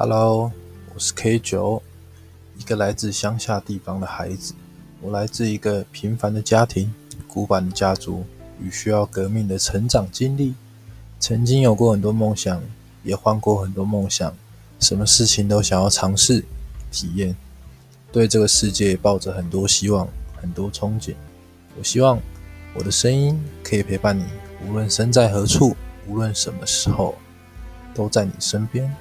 Hello，我是 K 九，一个来自乡下地方的孩子。我来自一个平凡的家庭，古板的家族与需要革命的成长经历。曾经有过很多梦想，也换过很多梦想，什么事情都想要尝试体验。对这个世界抱着很多希望，很多憧憬。我希望我的声音可以陪伴你，无论身在何处，无论什么时候，都在你身边。